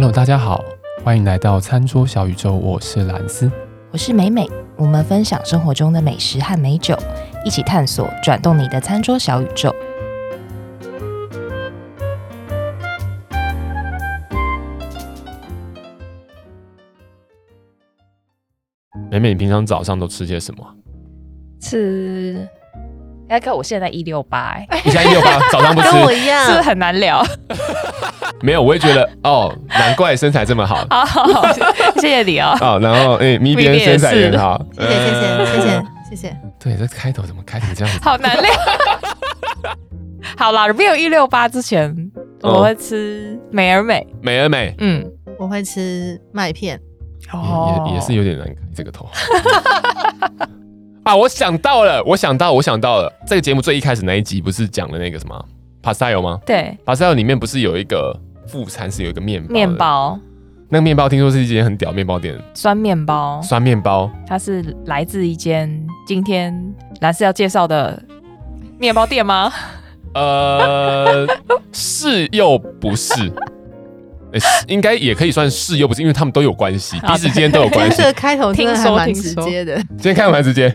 Hello，大家好，欢迎来到餐桌小宇宙，我是兰斯，我是美美，我们分享生活中的美食和美酒，一起探索转动你的餐桌小宇宙。美美，你平常早上都吃些什么？吃，哎看我现在一六八，你现在一六八，早上不吃，跟我一样，是不是很难聊？没有，我会觉得哦，难怪身材这么好。好好好，谢谢你哦。好，然后哎，咪边身材也很好，谢谢谢谢谢谢谢谢。对，这开头怎么开成这样子？好难料。好啦，没有一六八之前，我会吃美而美。美而美，嗯，我会吃麦片。哦，也也是有点难开这个头。啊，我想到了，我想到，我想到了，这个节目最一开始那一集不是讲了那个什么 Pastel 吗？对，Pastel 里面不是有一个副餐是有一个面包？面包，那个面包听说是一间很屌面包店，酸面包，酸面包，它是来自一间今天蓝斯要介绍的面包店吗？呃，是又不是。欸、应该也可以算是又不是，因为他们都有关系，彼此之间都有关系。这个开头听说蛮直接的，今天开头蛮直接，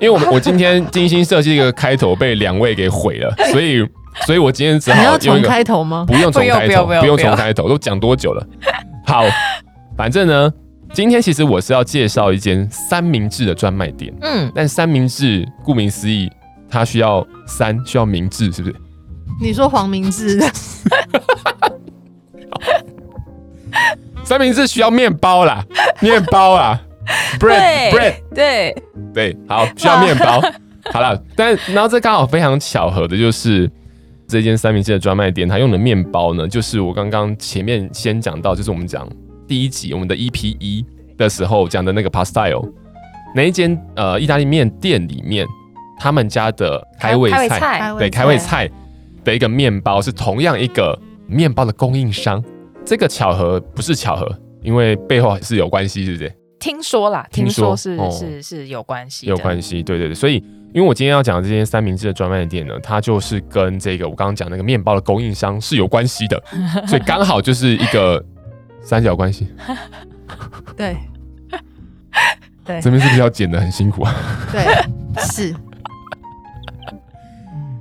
因为我们我今天精心设计一个开头被两位给毁了，所以所以我今天只好用一个开头吗？不用重开头，不用重开头，都讲多久了？好，反正呢，今天其实我是要介绍一间三明治的专卖店。嗯，但三明治顾名思义，它需要三需要明治，是不是？你说黄明志？三明治需要面包啦，面包啊，bread bread，对对，好，需要面包。好了，但然后这刚好非常巧合的就是这间三明治的专卖店，它用的面包呢，就是我刚刚前面先讲到，就是我们讲第一集我们的 EP 一的时候讲的那个 Pastile 那一间呃意大利面店里面，他们家的开胃菜，菜对开胃菜的一个面包是同样一个面包的供应商。这个巧合不是巧合，因为背后是有关系，是不是？听说啦，听说是说是是有关系，有关系。对对对，所以因为我今天要讲的这间三明治的专卖店呢，它就是跟这个我刚刚讲那个面包的供应商是有关系的，所以刚好就是一个三角关系。对 对，这边是不是要剪的很辛苦啊？对，是。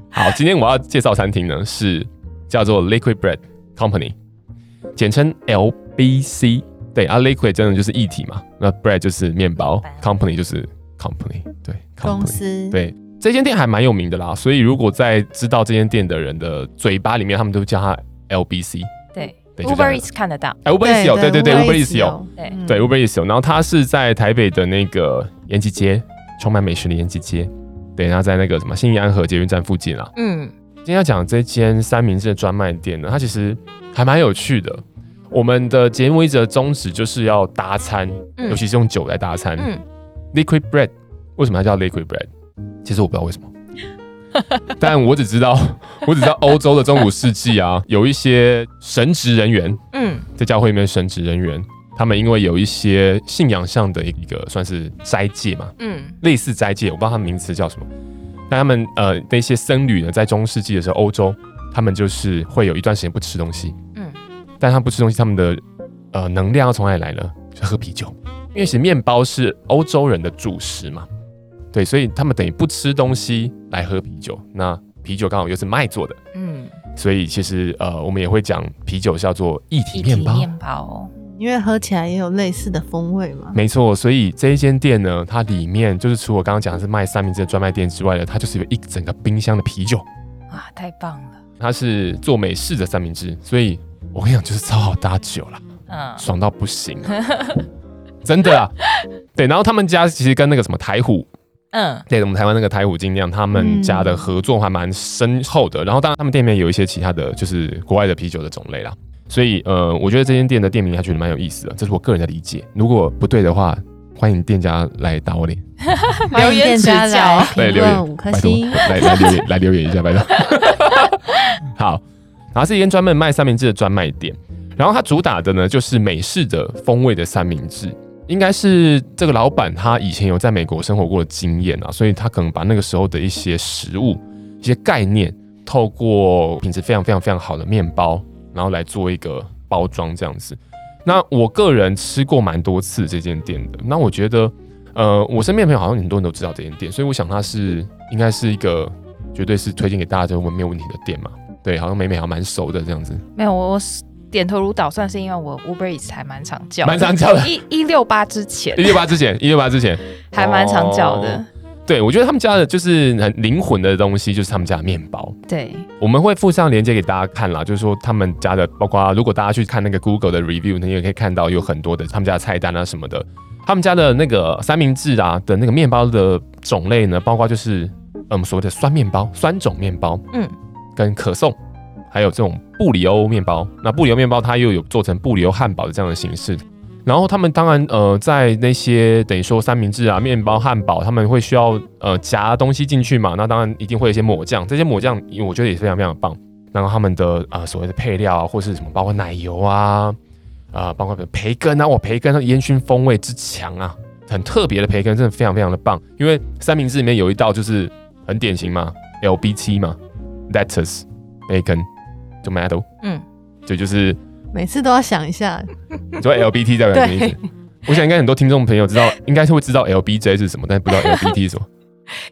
好，今天我要介绍餐厅呢，是叫做 Liquid Bread Company。简称 LBC，对啊，liquid 真的就是液体嘛，那 bread 就是面包，company 就是 company，对，公司，对，这间店还蛮有名的啦，所以如果在知道这间店的人的嘴巴里面，他们都叫它 LBC，对，Uber Eats 看得到，Uber Eats 有，对对对，Uber Eats 有，对对，Uber Eats 有，然后它是在台北的那个延吉街，充满美食的延吉街，对，然后在那个什么信义安和捷运站附近啦，嗯。今天要讲这间三明治的专卖店呢，它其实还蛮有趣的。我们的节目一直的宗旨就是要搭餐，嗯、尤其是用酒来搭餐。嗯、Liquid bread 为什么它叫 Liquid bread？其实我不知道为什么，但我只知道，我只知道欧洲的中古世纪啊，有一些神职人员，嗯，在教会里面神职人员，他们因为有一些信仰上的一个算是斋戒嘛，嗯，类似斋戒，我不知道他们名词叫什么。但他们呃那些僧侣呢，在中世纪的时候，欧洲他们就是会有一段时间不吃东西。嗯，但他不吃东西，他们的呃能量要从哪里来呢？就喝啤酒，因为其实面包是欧洲人的主食嘛。对，所以他们等于不吃东西来喝啤酒。那啤酒刚好又是麦做的。嗯，所以其实呃我们也会讲啤酒叫做一体面包。面包。因为喝起来也有类似的风味嘛。没错，所以这一间店呢，它里面就是除我刚刚讲的是卖三明治的专卖店之外呢，它就是有一整个冰箱的啤酒。啊，太棒了！它是做美式的三明治，所以我跟你讲，就是超好搭酒啦，嗯，爽到不行，真的啊。对，然后他们家其实跟那个什么台虎，嗯，对，我们台湾那个台虎精酿，他们家的合作还蛮深厚的。然后当然他们店里面有一些其他的就是国外的啤酒的种类啦。所以，呃，我觉得这间店的店名还觉得蛮有意思的，这是我个人的理解。如果不对的话，欢迎店家来打我脸，留言指教，对，留言五颗星，来来留言，来留言一下，拜托。好，然后是一间专门卖三明治的专卖店，然后它主打的呢就是美式的风味的三明治，应该是这个老板他以前有在美国生活过的经验啊，所以他可能把那个时候的一些食物、一些概念，透过品质非常非常非常好的面包。然后来做一个包装这样子。那我个人吃过蛮多次这间店的，那我觉得，呃，我身边朋友好像很多人都知道这间店，所以我想它是应该是一个绝对是推荐给大家就没有问题的店嘛。对，好像美美还蛮熟的这样子。没有，我我点头如捣蒜是因为我 Uber Eats 还蛮常叫，蛮常叫的。一一六八之前，一六八之前，一六八之前还蛮常叫的。哦对，我觉得他们家的就是很灵魂的东西，就是他们家的面包。对，我们会附上链接给大家看啦，就是说他们家的，包括如果大家去看那个 Google 的 review，你也可以看到有很多的他们家的菜单啊什么的。他们家的那个三明治啊的那个面包的种类呢，包括就是嗯所谓的酸面包、酸种面包，嗯，跟可颂，还有这种布里欧面包。那布里欧面包它又有做成布里欧汉堡的这样的形式。然后他们当然呃，在那些等于说三明治啊、面包、汉堡，他们会需要呃夹东西进去嘛。那当然一定会有一些抹酱，这些抹酱因为我觉得也非常非常棒。然后他们的啊、呃、所谓的配料啊，或是什么包括奶油啊，啊、包括培根啊，哇培根的烟熏风味之强啊，很特别的培根，真的非常非常的棒。因为三明治里面有一道就是很典型嘛，LBT 嘛，lettuce bacon tomato，嗯，这就是。每次都要想一下，你说 LBT 代表什么意思？我想应该很多听众朋友知道，应该是会知道 LBJ 是什么，但不知道 LBT 是什么。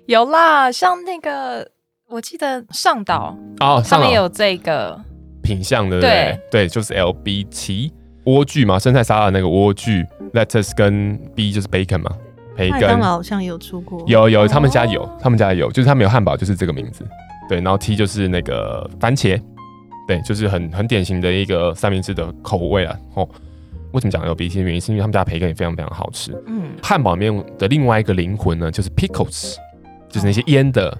有啦，像那个我记得上岛哦，上面有这个。品相的，对？对，对，就是 LBT 莴苣嘛，生菜沙拉那个莴苣，lettuce 跟 B 就是 bacon 嘛，培根。麦当劳好像有出过，有有，他们家有，他们家有，就是他们有汉堡，就是这个名字。对，然后 T 就是那个番茄。对，就是很很典型的一个三明治的口味啊。哦，为什么讲有鼻涕的原因，是因为他们家培根也非常非常好吃。嗯，汉堡里面的另外一个灵魂呢，就是 pickles，就是那些腌的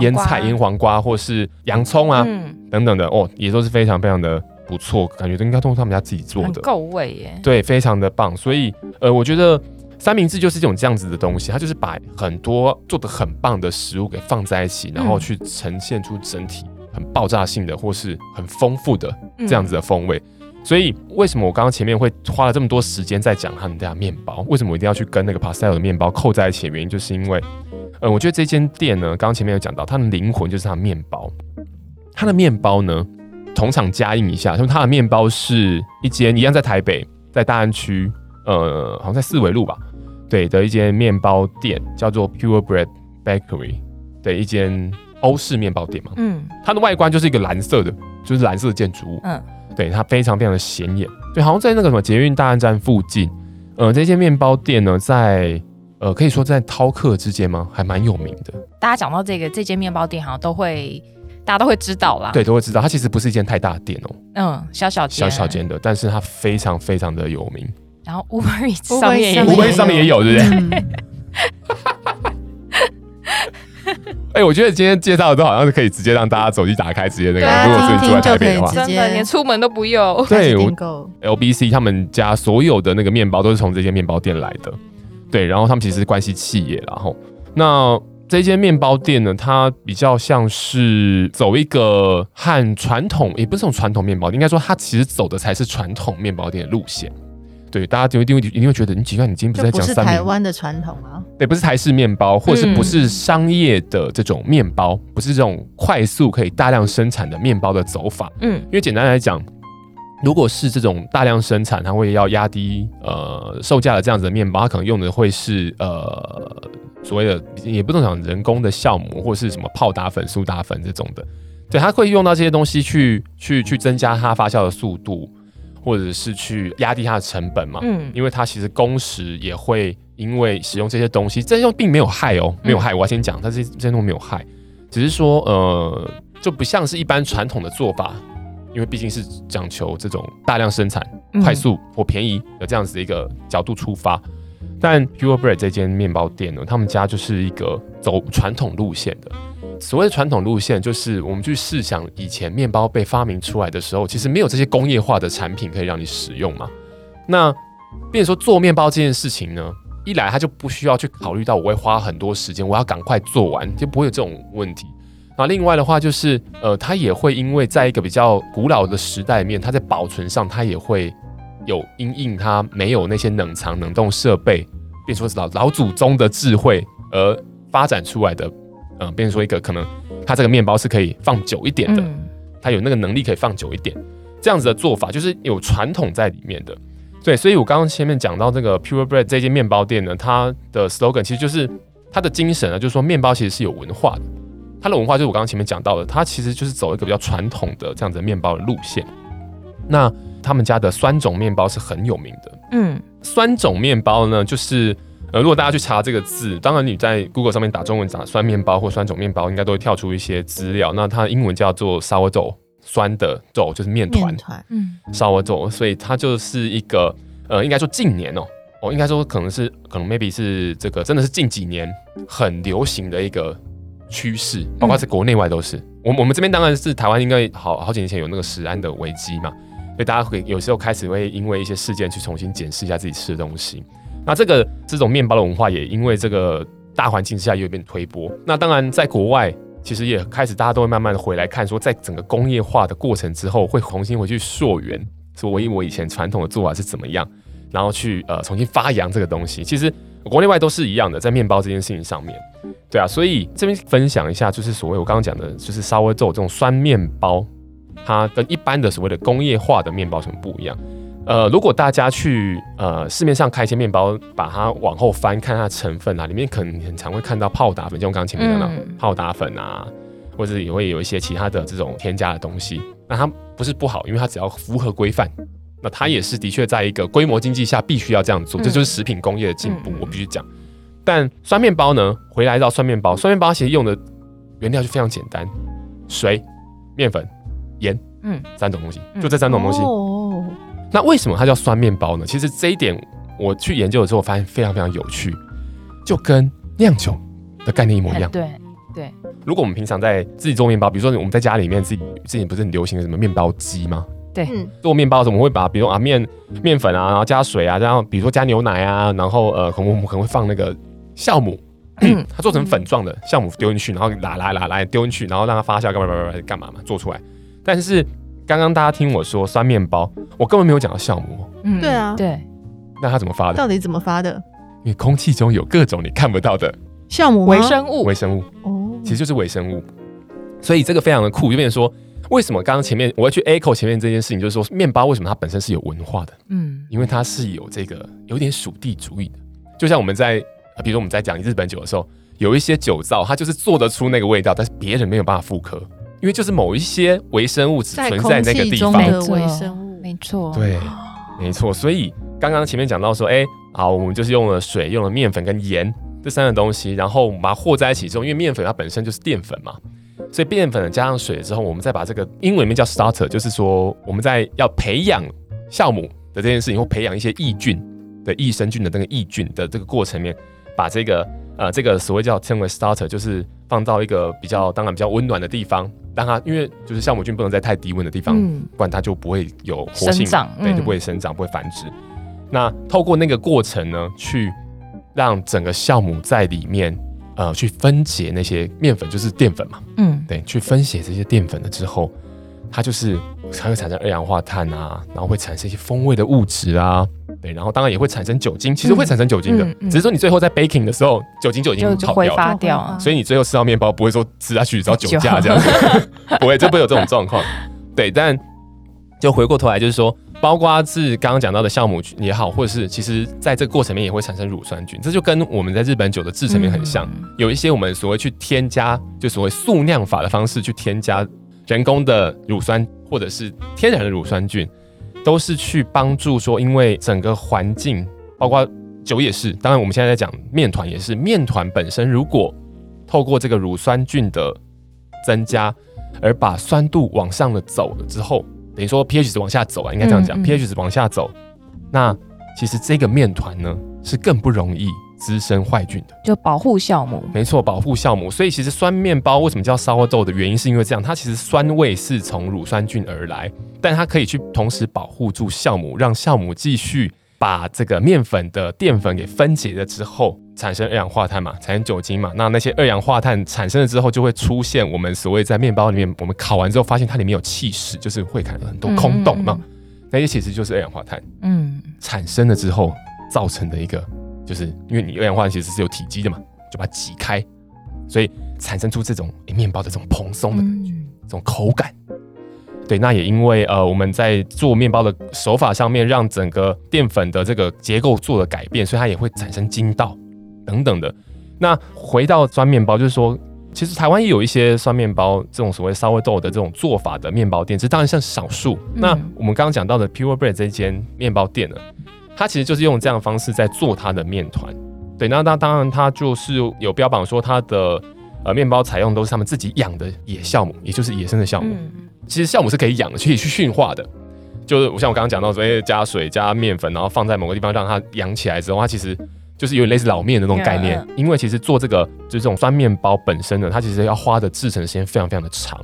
腌菜、腌黄瓜或是洋葱啊、嗯、等等的哦，也都是非常非常的不错，感觉都应该都是他们家自己做的，够味耶。对，非常的棒。所以呃，我觉得三明治就是这种这样子的东西，它就是把很多做的很棒的食物给放在一起，然后去呈现出整体。很爆炸性的，或是很丰富的这样子的风味，嗯、所以为什么我刚刚前面会花了这么多时间在讲他们家面包？为什么我一定要去跟那个 Pastel 的面包扣在一起？原因就是因为，呃，我觉得这间店呢，刚刚前面有讲到，它的灵魂就是它的面包。它的面包呢，同场加印一下，因为它的面包是一间一样在台北，在大安区，呃，好像在四维路吧，对的一间面包店，叫做 Pure Bread Bakery 的一间。欧式面包店嘛，嗯，它的外观就是一个蓝色的，就是蓝色的建筑物，嗯，对，它非常非常的显眼，对，好像在那个什么捷运大安站附近，呃，这间面包店呢，在呃，可以说在饕客之间吗？还蛮有名的。大家讲到这个这间面包店，好像都会大家都会知道啦，对，都会知道。它其实不是一间太大的店哦，嗯，小小小小间的，但是它非常非常的有名。然后 Uber Eats 上面也，Uber Eats 上面也有，对不对？嗯 哎、欸，我觉得今天介绍的都好像是可以直接让大家手机打开，直接那个。啊、如果是你住在台北的话，真的连出门都不用。对，我 LBC 他们家所有的那个面包都是从这间面包店来的。对，然后他们其实是关系企业，然后那这间面包店呢，它比较像是走一个和传统，也不是从传统面包店，应该说它其实走的才是传统面包店的路线。对，大家就一定会一定会觉得，你奇怪，你今天不是在讲三明？台湾的传统啊？对，不是台式面包，或者是不是商业的这种面包，嗯、不是这种快速可以大量生产的面包的走法。嗯，因为简单来讲，如果是这种大量生产，它会要压低呃售价的这样子的面包，它可能用的会是呃所谓的也不能讲人工的酵母，或是什么泡打粉、苏打粉这种的。对，它会用到这些东西去去去增加它发酵的速度。或者是去压低它的成本嘛，嗯，因为它其实工时也会因为使用这些东西，这些东西并没有害哦，没有害。我要先讲，它这这些东西没有害，只是说呃，就不像是一般传统的做法，因为毕竟是讲求这种大量生产、快速或便宜的这样子的一个角度出发。但 Pure Bread 这间面包店呢，他们家就是一个走传统路线的。所谓的传统路线，就是我们去试想以前面包被发明出来的时候，其实没有这些工业化的产品可以让你使用嘛。那，变说做面包这件事情呢，一来他就不需要去考虑到我会花很多时间，我要赶快做完，就不会有这种问题。那另外的话就是，呃，它也会因为在一个比较古老的时代里面，它在保存上它也会有因应它没有那些冷藏冷冻设备，变说老老祖宗的智慧而发展出来的。嗯，变成说一个可能，它这个面包是可以放久一点的，它有那个能力可以放久一点。这样子的做法就是有传统在里面的。对，所以我刚刚前面讲到这个 Pure Bread 这间面包店呢，它的 slogan 其实就是它的精神呢，就是说面包其实是有文化的。它的文化就是我刚刚前面讲到的，它其实就是走一个比较传统的这样子的面包的路线。那他们家的酸种面包是很有名的。嗯，酸种面包呢，就是呃，如果大家去查这个字，当然你在 Google 上面打中文打酸面包或酸种面包，应该都会跳出一些资料。那它的英文叫做 sourdough，酸的 dough 就是面团。面团，嗯，sourdough，所以它就是一个呃，应该说近年哦，哦，应该说可能是可能 maybe 是这个真的是近几年很流行的一个趋势，包括在国内外都是。我、嗯、我们这边当然是台湾，应该好好几年前有那个食安的危机嘛。所以大家会有时候开始会因为一些事件去重新检视一下自己吃的东西。那这个这种面包的文化也因为这个大环境之下又变推波。那当然在国外其实也开始大家都会慢慢的回来看，说在整个工业化的过程之后，会重新回去溯源，说我以我以前传统的做法是怎么样，然后去呃重新发扬这个东西。其实国内外都是一样的，在面包这件事情上面，对啊。所以这边分享一下，就是所谓我刚刚讲的，就是稍微做这种酸面包。它跟一般的所谓的工业化的面包什么不一样？呃，如果大家去呃市面上开一些面包，把它往后翻看它的成分啊，里面可能很常会看到泡打粉，就我刚刚前面讲到泡打粉啊，或者也会有一些其他的这种添加的东西。那它不是不好，因为它只要符合规范，那它也是的确在一个规模经济下必须要这样做，这就是食品工业的进步，我必须讲。但酸面包呢，回来到酸面包，酸面包其实用的原料就非常简单，水、面粉。盐，嗯，三种东西，就这三种东西。哦，那为什么它叫酸面包呢？其实这一点我去研究的时候，我发现非常非常有趣，就跟酿酒的概念一模一样。对对。如果我们平常在自己做面包，比如说我们在家里面自己自己不是很流行的什么面包机吗？对。做面包的时候，我们会把比如说啊面面粉啊，然后加水啊，然后比如说加牛奶啊，然后呃，可能我们可能会放那个酵母，它做成粉状的酵母丢进去，然后拉拉拉拉丢进去，然后让它发酵干嘛干嘛干嘛嘛，做出来。但是刚刚大家听我说酸面包，我根本没有讲到酵母。嗯，对啊，对。那它怎么发的？到底怎么发的？因为空气中有各种你看不到的酵母微生物，微生物哦，其实就是微生物。所以这个非常的酷，就变成说，为什么刚刚前面我要去 echo 前面这件事情，就是说面包为什么它本身是有文化的？嗯，因为它是有这个有点属地主义的。就像我们在比如说我们在讲日本酒的时候，有一些酒造它就是做得出那个味道，但是别人没有办法复刻。因为就是某一些微生物只存在那个地方，微生物没错，对，没错。所以刚刚前面讲到说，哎，好，我们就是用了水、用了面粉跟盐这三个东西，然后把它和在一起之后，因为面粉它本身就是淀粉嘛，所以淀粉加上水之后，我们再把这个英文里面叫 starter，就是说我们在要培养酵母的这件事情，或培养一些益菌的益生菌的那个益菌的这个过程里面，把这个呃这个所谓叫称为 starter，就是放到一个比较当然比较温暖的地方。让它，因为就是酵母菌不能在太低温的地方，嗯、不然它就不会有活性，长对，就不会生长，不会繁殖。那透过那个过程呢，去让整个酵母在里面，呃，去分解那些面粉，就是淀粉嘛，嗯，对，去分解这些淀粉了之后，它就是它会产生二氧化碳啊，然后会产生一些风味的物质啊。对，然后当然也会产生酒精，其实会产生酒精的，嗯嗯。嗯、只是说你最后在 baking 的时候，酒精就已经跑掉了，掉啊、所以你最后吃到面包不会说吃下去只要酒驾这样。子，不会，就不会有这种状况。对，但就回过头来就是说，包括是刚刚讲到的酵母菌也好，或者是其实在这个过程里面也会产生乳酸菌，这就跟我们在日本酒的制成面很像，嗯、有一些我们所谓去添加，就所谓速酿法的方式去添加人工的乳酸或者是天然的乳酸菌。都是去帮助说，因为整个环境，包括酒也是。当然，我们现在在讲面团也是，面团本身如果透过这个乳酸菌的增加，而把酸度往上的走了之后，等于说 pH 值往下走啊，应该这样讲，，pH 值往下走，那其实这个面团呢是更不容易。滋生坏菌的，就保护酵母，没错，保护酵母。所以其实酸面包为什么叫 sourdough 的原因，是因为这样，它其实酸味是从乳酸菌而来，但它可以去同时保护住酵母，让酵母继续把这个面粉的淀粉给分解了之后，产生二氧化碳嘛，产生酒精嘛。那那些二氧化碳产生了之后，就会出现我们所谓在面包里面，我们烤完之后发现它里面有气室，就是会看到很多空洞嘛，那些其实就是二氧化碳，嗯，产生了之后造成的一个。就是因为你二氧化碳其实是有体积的嘛，就把它挤开，所以产生出这种诶面包的这种蓬松的感觉，这种口感。对，那也因为呃我们在做面包的手法上面，让整个淀粉的这个结构做了改变，所以它也会产生筋道等等的。那回到酸面包，就是说，其实台湾也有一些酸面包这种所谓 sourdough 的这种做法的面包店，这当然像少数。嗯、那我们刚刚讲到的 Pure Bread 这间面包店呢，它其实就是用这样的方式在做它的面团。对，那那当然它就是有标榜说它的呃面包采用都是他们自己养的野酵母，也就是野生的酵母。嗯、其实酵母是可以养的，可以去驯化的。就是我像我刚刚讲到说，哎，加水加面粉，然后放在某个地方让它养起来之后，它其实。就是有点类似老面的那种概念，嗯、因为其实做这个就是这种酸面包本身呢，它其实要花的制程时间非常非常的长。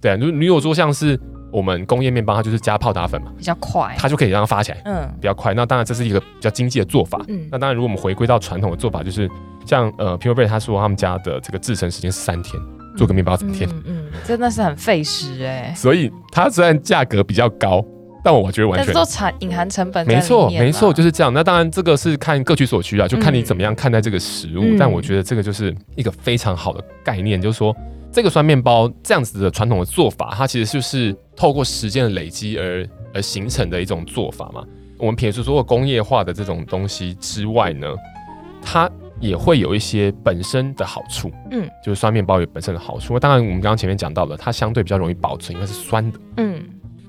对啊，如如果说像是我们工业面包，它就是加泡打粉嘛，比较快，它就可以让它发起来，嗯，比较快。那当然这是一个比较经济的做法。嗯，那当然如果我们回归到传统的做法，就是像呃 Pure Bread 他说他们家的这个制成时间是三天，做个面包三天，嗯，嗯，嗯，真的是很费时哎。所以它虽然价格比较高。但我觉得完全都产隐含成本，没错没错就是这样。那当然这个是看各取所需啊，就看你怎么样看待这个食物。嗯、但我觉得这个就是一个非常好的概念，就是说这个酸面包这样子的传统的做法，它其实就是透过时间的累积而而形成的一种做法嘛。我们撇除所有工业化的这种东西之外呢，它也会有一些本身的好处。嗯，就是酸面包有本身的好处。当然我们刚刚前面讲到了，它相对比较容易保存，因为是酸的。嗯。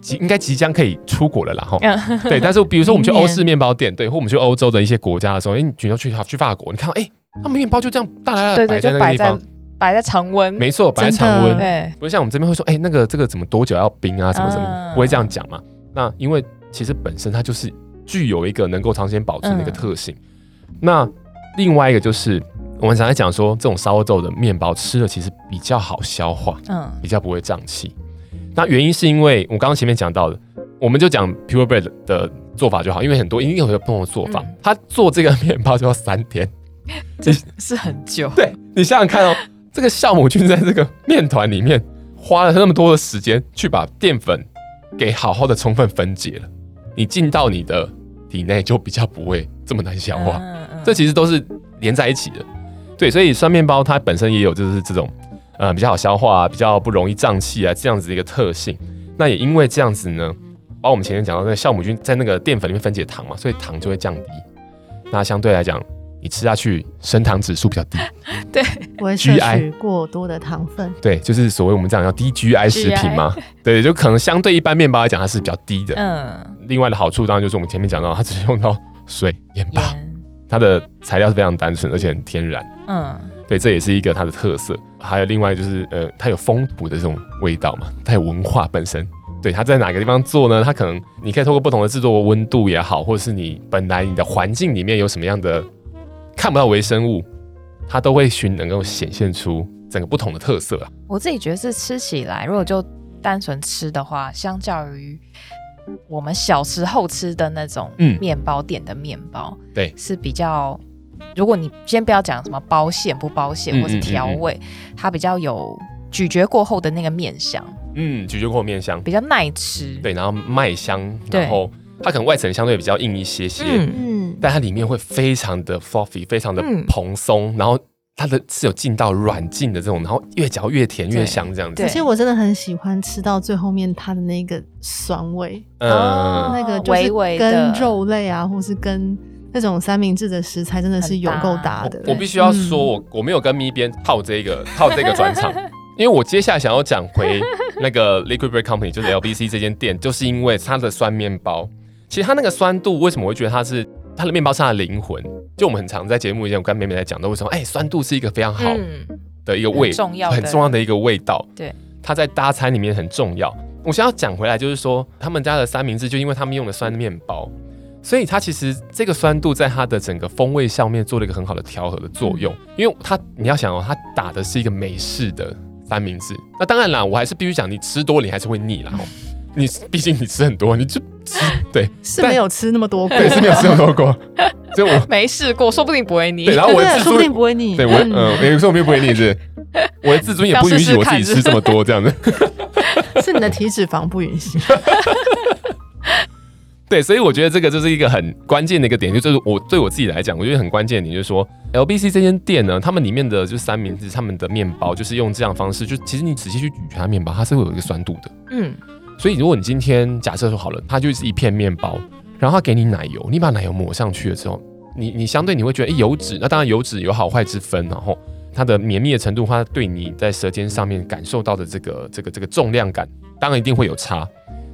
即应该即将可以出国了啦，哈，对。但是比如说我们去欧式面包店，对，或我们去欧洲的一些国家的时候，哎，你要去去法国，你看到哎，他们面包就这样大大的摆在那个地方，摆在常温，没错，摆在常温，对，不是像我们这边会说，哎，那个这个怎么多久要冰啊，什么什么，不会这样讲嘛。那因为其实本身它就是具有一个能够长时间保存的一个特性。那另外一个就是我们常常讲说，这种 sourdough 的面包吃了其实比较好消化，嗯，比较不会胀气。那原因是因为我刚刚前面讲到的，我们就讲 Pure Bread 的做法就好，因为很多因为有不同的做法，他、嗯、做这个面包就要三天，这是很久。对，你想想看哦，这个酵母菌在这个面团里面花了那么多的时间去把淀粉给好好的充分分解了，你进到你的体内就比较不会这么难消化。嗯嗯、这其实都是连在一起的，对，所以酸面包它本身也有就是这种。呃，比较好消化，比较不容易胀气啊，这样子的一个特性。那也因为这样子呢，包括我们前面讲到那个酵母菌在那个淀粉里面分解糖嘛，所以糖就会降低。那相对来讲，你吃下去升糖指数比较低，对，不会摄取过多的糖分。对，就是所谓我们讲叫低 GI 食品嘛。对，就可能相对一般面包来讲，它是比较低的。嗯。另外的好处当然就是我们前面讲到，它只是用到水、盐巴，它的材料是非常单纯而且很天然。嗯。对，这也是一个它的特色。还有另外就是，呃，它有风土的这种味道嘛，它有文化本身。对，它在哪个地方做呢？它可能你可以透过不同的制作温度也好，或者是你本来你的环境里面有什么样的看不到微生物，它都会寻能够显现出整个不同的特色啊。我自己觉得是吃起来，如果就单纯吃的话，相较于我们小时候吃的那种面包店的面包，嗯、对，是比较。如果你先不要讲什么包馅不包馅，或是调味，嗯。嗯嗯、它比较有咀嚼过后的那个面香，嗯，咀嚼过后面香，比较耐吃，对，然后麦香，然后它可能外层相对比较硬一些些，嗯，嗯。但它里面会非常的 fluffy，非常的蓬松，嗯、然后它的是有进到软禁的这种，然后越嚼越甜越香这样子。其实我真的很喜欢吃到最后面它的那个酸味，嗯，那个就是跟肉类啊，或是跟。这种三明治的食材真的是有够大的。我必须要说，我我没有跟咪边套这个 套这个转场，因为我接下来想要讲回那个 Liquid Bread Company，就是 LBC 这间店，就是因为它的酸面包，其实它那个酸度为什么我会觉得它是它的面包是它的灵魂？就我们很常在节目以前，我跟妹妹在讲的，为什么？哎，酸度是一个非常好的一个味，重要很重要的一个味道。对，它在搭餐里面很重要。我想要讲回来，就是说他们家的三明治，就因为他们用的酸面包。所以它其实这个酸度在它的整个风味上面做了一个很好的调和的作用，因为它你要想哦，它打的是一个美式的三明治，那当然啦，我还是必须讲，你吃多了你还是会腻啦。你毕竟你吃很多，你就吃 对。是没有吃那么多过，对是没有吃那么多过，所以我 没试过，说不定不会腻。对，然后我说不定不会腻，对我嗯，没说我们不会腻是，我的自尊也不允许我自己吃这么多这样子，是你的体脂肪不允许。对，所以我觉得这个就是一个很关键的一个点，就是我对我自己来讲，我觉得很关键的点就是说，LBC 这间店呢，他们里面的就是三明治，他们的面包就是用这样的方式，就其实你仔细去咀嚼它面包，它是会有一个酸度的，嗯，所以如果你今天假设说好了，它就是一片面包，然后它给你奶油，你把奶油抹上去了之后，你你相对你会觉得，哎，油脂，那当然油脂有好坏之分，然后它的绵密的程度，它对你在舌尖上面感受到的这个这个这个重量感，当然一定会有差。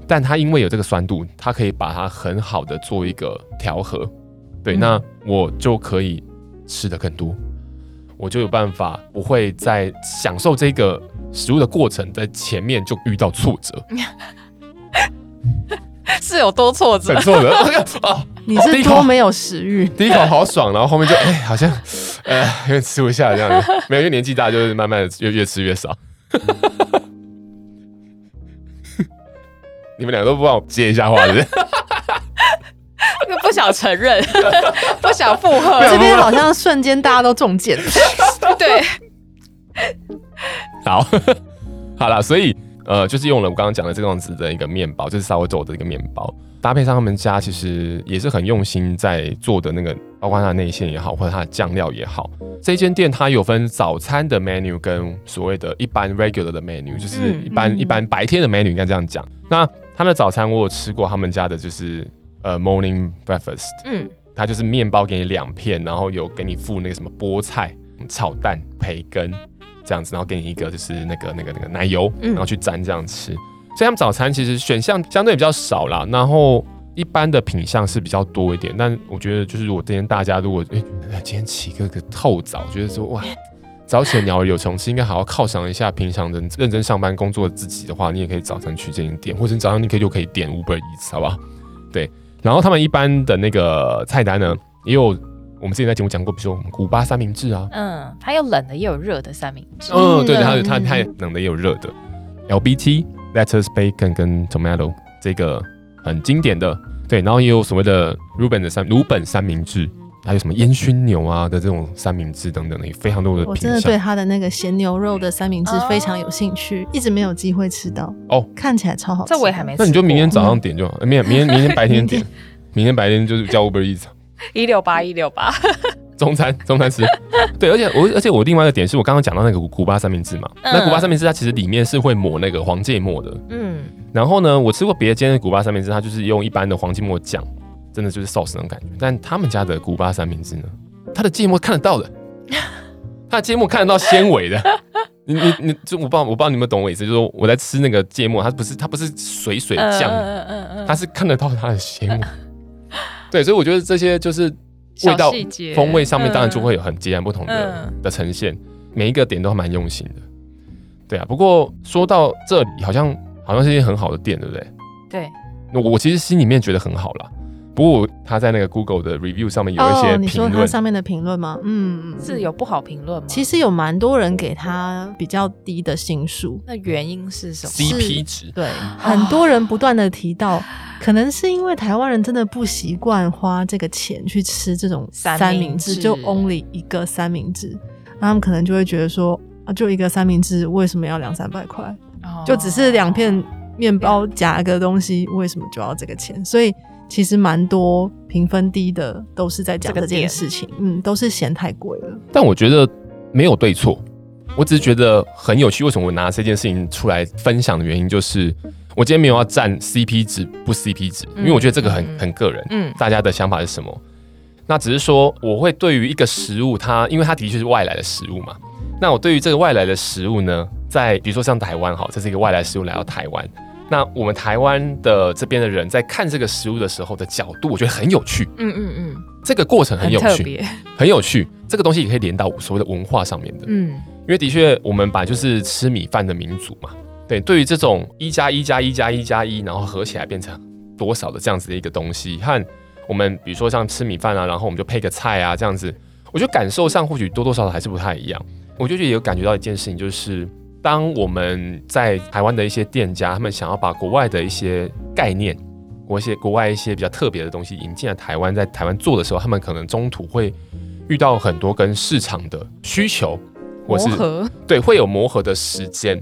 但它因为有这个酸度，它可以把它很好的做一个调和，对，那我就可以吃的更多，我就有办法不会在享受这个食物的过程，在前面就遇到挫折，是有多挫折？很挫折啊！你是多没有食欲，第一口好爽，然后后面就哎、欸，好像呃有点吃不下这样子，没有，因为年纪大，就是慢慢的越越吃越少。你们两个都不帮我接一下话，是不是？不想承认，不想附和。这边好像瞬间大家都中箭。对，好，好了，所以呃，就是用了我刚刚讲的这样子的一个面包，就是稍微走的一个面包，搭配上他们家其实也是很用心在做的那个，包括它的内馅也好，或者它的酱料也好。这间店它有分早餐的 menu 跟所谓的一般 regular 的 menu，就是一般、嗯、一般白天的 menu 应该这样讲。那他的早餐我有吃过，他们家的就是呃 morning breakfast，嗯，它就是面包给你两片，然后有给你附那个什么菠菜、炒蛋、培根这样子，然后给你一个就是那个那个那个奶油，然后去沾这样吃。嗯、所以他们早餐其实选项相对比较少啦，然后一般的品相是比较多一点。但我觉得就是如果今天大家如果哎、欸、今天起个个透早，觉得说哇。早起的鸟儿有虫吃，应该好好犒赏一下平常的认真上班工作的自己的话，你也可以早上去这间店，或者你早上你可以就可以点 Uber Eats，好不好？对，然后他们一般的那个菜单呢，也有我们之前在节目讲过，比如说古巴三明治啊，嗯，它有冷的也有热的三明治，嗯，对对，它有它它冷的也有热的，LBT lettuce bacon 跟 tomato 这个很经典的，对，然后也有所谓的 Ruben 的三鲁本三明治。还有什么烟熏牛啊的这种三明治等等的，也非常多的。我真的对他的那个咸牛肉的三明治非常有兴趣，一直没有机会吃到。哦，看起来超好吃。这我也还没吃。那你就明天早上点就好，明 天明天明天白天点，明天白天就是叫 Uber Eats。一六八一六八。中餐中餐吃。对，而且我而且我另外一个点是我刚刚讲到那个古巴三明治嘛，那古巴三明治它其实里面是会抹那个黄芥末的。嗯。然后呢，我吃过别的间的古巴三明治，它就是用一般的黄芥末酱。真的就是 sauce 那种感觉，但他们家的古巴三明治呢，它的芥末看得到的，它的芥末看得到纤维的。你你你，就我不知道我不知道你们懂我意思，就是说我在吃那个芥末，它不是它不是水水酱，它是看得到它的纤维。对，所以我觉得这些就是味道风味上面当然就会有很截然不同的的呈现，每一个点都蛮用心的。对啊，不过说到这里，好像好像是一间很好的店，对不对？对，我我其实心里面觉得很好啦。不过他在那个 Google 的 review 上面有一些评论，哦，你说他上面的评论吗？嗯，是有不好评论吗？其实有蛮多人给他比较低的星数，那原因是什么？CP 值。对，很多人不断的提到，可能是因为台湾人真的不习惯花这个钱去吃这种三明治，就 only 一个三明治，那他们可能就会觉得说，啊，就一个三明治为什么要两三百块？哦，就只是两片面包夹一个东西，为什么就要这个钱？所以。其实蛮多评分低的都是在讲这件事情，嗯，都是嫌太贵了。但我觉得没有对错，我只是觉得很有趣。为什么我拿这件事情出来分享的原因，就是我今天没有要占 CP 值不 CP 值，因为我觉得这个很很个人，嗯，大家的想法是什么？那只是说我会对于一个食物，它因为它的确是外来的食物嘛，那我对于这个外来的食物呢，在比如说像台湾，好，这是一个外来食物来到台湾。那我们台湾的这边的人在看这个食物的时候的角度，我觉得很有趣。嗯嗯嗯，这个过程很有趣，很，很有趣。这个东西也可以连到所谓的文化上面的。嗯，因为的确我们本来就是吃米饭的民族嘛。对，对于这种一加一加一加一加一，然后合起来变成多少的这样子的一个东西，和我们比如说像吃米饭啊，然后我们就配个菜啊这样子，我觉得感受上或许多多少少还是不太一样。我就觉得有感觉到一件事情，就是。当我们在台湾的一些店家，他们想要把国外的一些概念，国一些国外一些比较特别的东西引进来台湾，在台湾做的时候，他们可能中途会遇到很多跟市场的需求，或是对，会有磨合的时间。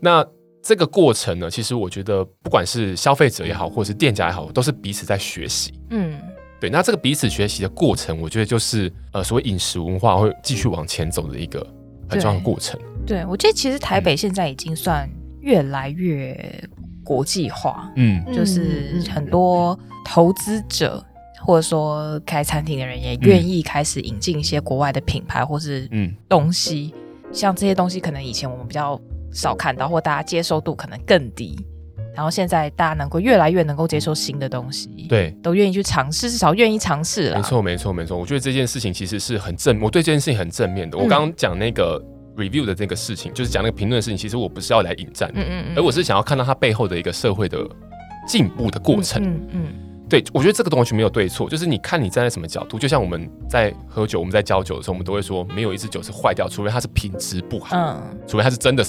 那这个过程呢，其实我觉得不管是消费者也好，或者是店家也好，都是彼此在学习。嗯，对。那这个彼此学习的过程，我觉得就是呃，所谓饮食文化会继续往前走的一个很重要的过程。对，我觉得其实台北现在已经算越来越国际化，嗯，就是很多投资者或者说开餐厅的人也愿意开始引进一些国外的品牌或是嗯东西，嗯、像这些东西可能以前我们比较少看到，或大家接受度可能更低，然后现在大家能够越来越能够接受新的东西，对，都愿意去尝试，至少愿意尝试了。没错，没错，没错。我觉得这件事情其实是很正，我对这件事情很正面的。嗯、我刚刚讲那个。Review 的这个事情，就是讲那个评论的事情。其实我不是要来引战，嗯嗯，而我是想要看到它背后的一个社会的进步的过程。嗯嗯，对，我觉得这个东西没有对错，就是你看你站在什么角度。就像我们在喝酒，我们在交酒的时候，我们都会说，没有一支酒是坏掉，除非它是品质不好，嗯，除非它是真的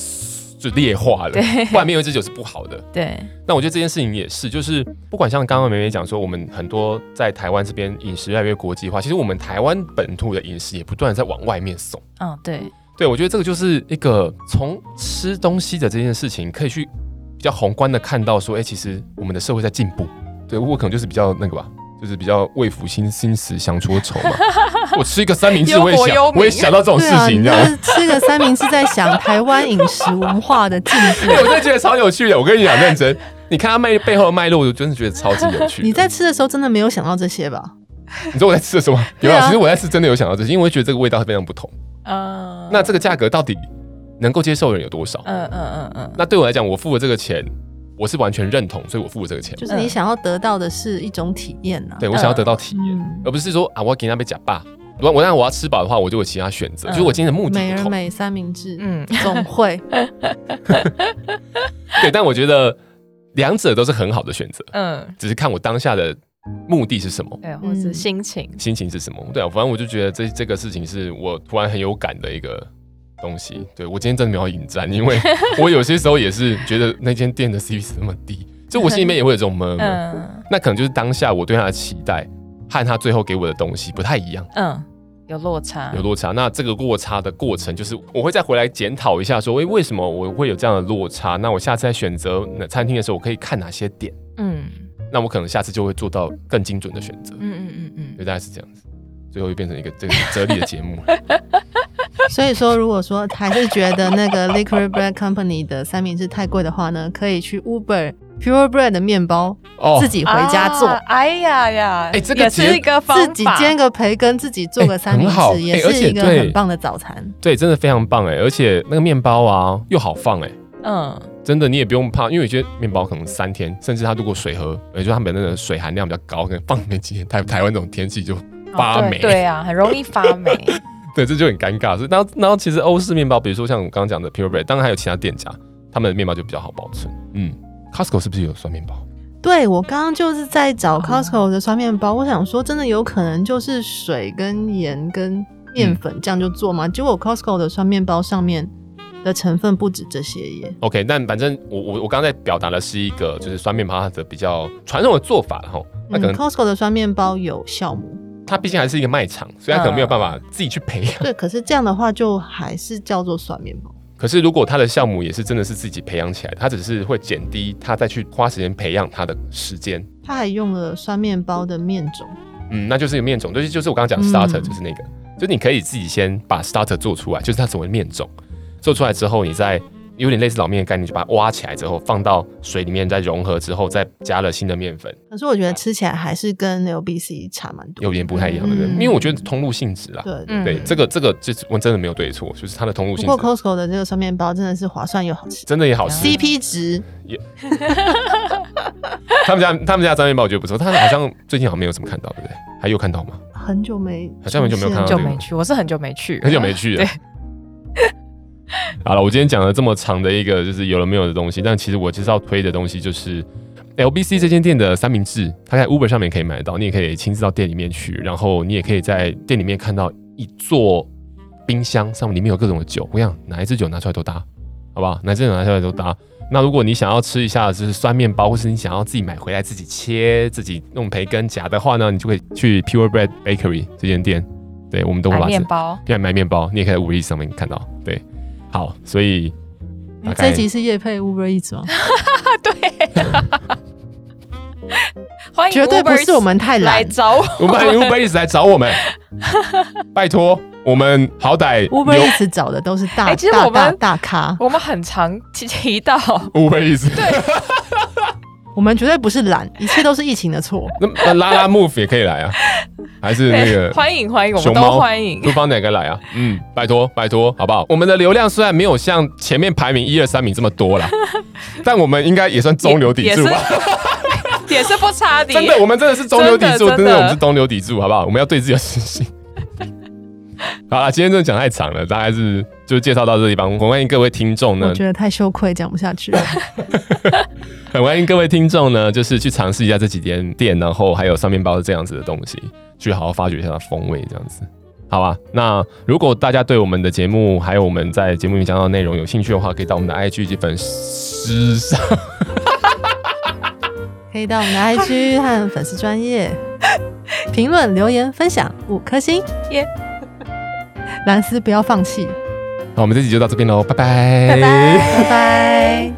就劣化了，对，不然没有一支酒是不好的。对，那我觉得这件事情也是，就是不管像刚刚梅梅讲说，我们很多在台湾这边饮食越来越国际化，其实我们台湾本土的饮食也不断在往外面送。嗯，对。对，我觉得这个就是一个从吃东西的这件事情，可以去比较宏观的看到说，哎，其实我们的社会在进步。对，我可能就是比较那个吧，就是比较为赋新新词强说愁嘛。我吃一个三明治，我也想，我也想到这种事情，这样。吃个三明治，在想台湾饮食文化的进步。我真的觉得超有趣的。我跟你讲，认真，你看它脉背后的脉络，我真的觉得超级有趣。你在吃的时候，真的没有想到这些吧？你说我在吃的时候，有啊，其实我在吃，真的有想到这些，因为我觉得这个味道非常不同。嗯，那这个价格到底能够接受的人有多少？嗯嗯嗯嗯。那对我来讲，我付了这个钱，我是完全认同，所以我付了这个钱。就是你想要得到的是一种体验呢？对，我想要得到体验，而不是说啊，我要给他被假霸。我我让我要吃饱的话，我就有其他选择。就是我今天的目的。美而美三明治，嗯，总会。对，但我觉得两者都是很好的选择。嗯，只是看我当下的。目的是什么？对，或者是心情，心情是什么？对啊，反正我就觉得这这个事情是我突然很有感的一个东西。对，我今天真的没有引战，因为 我有些时候也是觉得那间店的 CP 值那么低，就我心里面也会有这种闷闷。嗯，那可能就是当下我对他的期待和他最后给我的东西不太一样。嗯，有落差，有落差。那这个落差的过程，就是我会再回来检讨一下，说，诶，为什么我会有这样的落差？那我下次在选择那餐厅的时候，我可以看哪些点？嗯。那我可能下次就会做到更精准的选择。嗯嗯嗯嗯，就大概是这样子，最后就变成一个这个哲理的节目。所以说，如果说还是觉得那个 Liquor Bread Company 的三明治太贵的话呢，可以去 Uber Pure Bread 的面包，自己回家做。哎呀呀，哎，这个是一个方法，自己煎个培根，自己做个三明治，也是一个很棒的早餐。对，真的非常棒哎，而且那个面包啊又好放哎。嗯。真的，你也不用怕，因为有些面包可能三天，甚至它如果水喝，也就是它们那个水含量比较高，可能放没几天，台台湾这种天气就发霉。哦对。对啊，很容易发霉。对，这就很尴尬。所以，然后，然后其实欧式面包，比如说像我刚刚讲的 Pure Bread，当然还有其他店家，他们的面包就比较好保存。嗯，Costco 是不是有酸面包？对，我刚刚就是在找 Costco 的酸面包，哦、我想说，真的有可能就是水跟盐跟面粉这样就做吗？嗯、结果 Costco 的酸面包上面。的成分不止这些耶。OK，但反正我我我刚才表达的是一个就是酸面包它的比较传统的做法哈。那可能 Costco 的酸面包有酵母，它毕竟还是一个卖场，所以它可能没有办法自己去培养。对，可是这样的话就还是叫做酸面包。可是如果它的酵母也是真的是自己培养起来，它只是会减低它再去花时间培养它的时间。它还用了酸面包的面种，嗯，那就是一个面种，就是就是我刚刚讲 starter，就是那个，嗯、就你可以自己先把 starter 做出来，就是它成为面种。做出来之后，你再有点类似老面的概念，就把它挖起来之后放到水里面，再融合之后，再加了新的面粉。可是我觉得吃起来还是跟 LBC 差蛮多，有点不太一样的，因为我觉得通路性质啦。对对，这个这个这我真的没有对错，就是它的通路性质。不过 Costco 的这个酸面包真的是划算又好吃，真的也好吃，CP 值也。他们家他们家酸面包我觉得不错，他好像最近好像没有怎么看到，对不对？还有看到吗？很久没，好像很久没有看到，很久没去，我是很久没去，很久没去了。好了，我今天讲了这么长的一个就是有了没有的东西，但其实我就是要推的东西就是 LBC 这间店的三明治，它在 Uber 上面可以买得到，你也可以亲自到店里面去，然后你也可以在店里面看到一座冰箱，上面里面有各种的酒，我想哪一支酒拿出来都搭，好不好？哪一支酒拿出来都搭。那如果你想要吃一下就是酸面包，或是你想要自己买回来自己切、自己弄培根夹的话呢，你就可以去 Pure Bread Bakery 这间店，对，我们都会把面包，买面包，你也可以在 Uber 上面看到，对。好，所以这集是叶配 Uber Eats 吗？对，欢迎绝对不是我们太懒。来找我，我们 Uber Eats 来找我们，拜托，我们好歹 Uber Eats 找的都是大、欸、其实我们大大咖，我们很常提到 Uber Eats，对。我们绝对不是懒，一切都是疫情的错。那那拉拉 move 也可以来啊，还是那个欢迎欢迎，我们都欢迎。厨房哪个来啊？嗯，拜托拜托，好不好？我们的流量虽然没有像前面排名一二三名这么多啦，但我们应该也算中流砥柱吧。也是不差的，真的，我们真的是中流砥柱，真的，真的我们是中流砥柱，好不好？我们要对自己有信心。好了，今天真的讲太长了，大概是就介绍到这地方。很欢迎各位听众呢，我觉得太羞愧，讲不下去了。很欢迎各位听众呢，就是去尝试一下这几间店，然后还有上面包这样子的东西，去好好发掘一下它风味，这样子，好吧？那如果大家对我们的节目还有我们在节目里讲到的内容有兴趣的话，可以到我们的 IG 及粉丝上。可以到我们的 IG 和粉丝专业评论留言分享五颗星耶！蓝斯不要放弃。那，我们这集就到这边喽，拜拜，拜拜，拜拜。